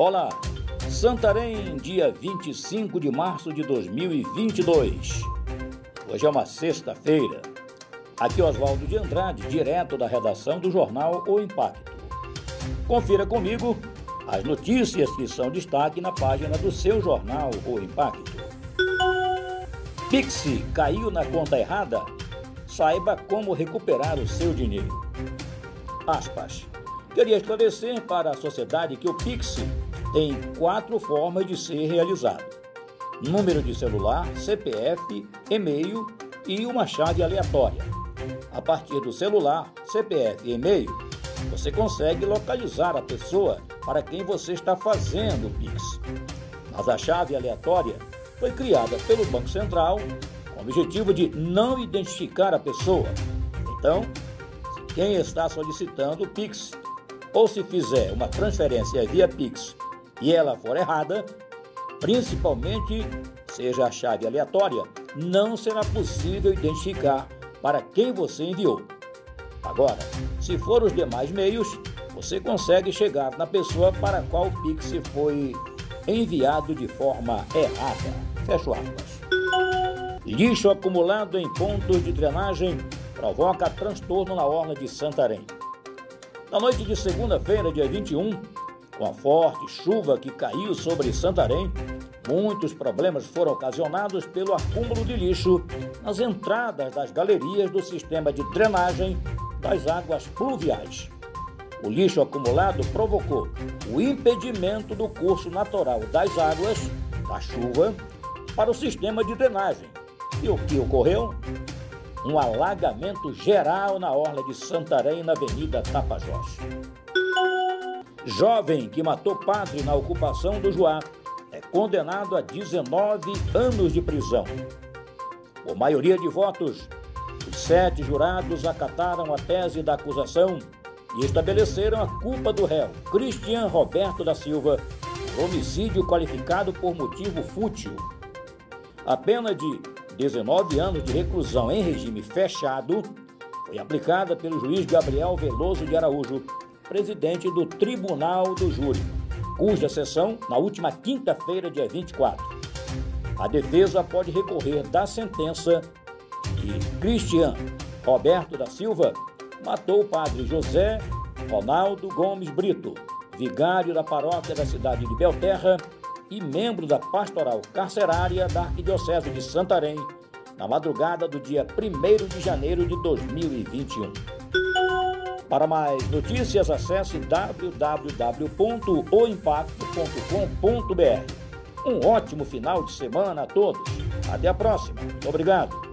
Olá, Santarém, dia 25 de março de 2022. Hoje é uma sexta-feira. Aqui Oswaldo de Andrade, direto da redação do jornal O Impacto. Confira comigo as notícias que são destaque na página do seu jornal O Impacto. Pixi caiu na conta errada? Saiba como recuperar o seu dinheiro. Aspas. Queria esclarecer para a sociedade que o Pixi tem quatro formas de ser realizado: número de celular, CPF, e-mail e uma chave aleatória. A partir do celular, CPF e e-mail, você consegue localizar a pessoa para quem você está fazendo o Pix. Mas a chave aleatória foi criada pelo Banco Central com o objetivo de não identificar a pessoa. Então, quem está solicitando o Pix ou se fizer uma transferência via Pix e ela for errada, principalmente seja a chave aleatória, não será possível identificar para quem você enviou. Agora, se for os demais meios, você consegue chegar na pessoa para qual o Pix foi enviado de forma errada. Fecho aspas. Lixo acumulado em pontos de drenagem provoca transtorno na orla de Santarém. Na noite de segunda-feira, dia 21, com a forte chuva que caiu sobre Santarém, muitos problemas foram ocasionados pelo acúmulo de lixo nas entradas das galerias do sistema de drenagem das águas pluviais. O lixo acumulado provocou o impedimento do curso natural das águas, da chuva, para o sistema de drenagem. E o que ocorreu? Um alagamento geral na orla de Santarém, na Avenida Tapajós. Jovem que matou padre na ocupação do Juá é condenado a 19 anos de prisão. Por maioria de votos, os sete jurados acataram a tese da acusação e estabeleceram a culpa do réu, Cristian Roberto da Silva, homicídio qualificado por motivo fútil. A pena de 19 anos de reclusão em regime fechado foi aplicada pelo juiz Gabriel Veloso de Araújo presidente do Tribunal do Júri, cuja sessão na última quinta-feira, dia 24. A defesa pode recorrer da sentença que Cristian Roberto da Silva matou o padre José Ronaldo Gomes Brito, vigário da paróquia da cidade de Belterra e membro da pastoral carcerária da Arquidiocese de Santarém, na madrugada do dia 1 de janeiro de 2021. Para mais notícias, acesse www.oimpacto.com.br. Um ótimo final de semana a todos. Até a próxima. Obrigado.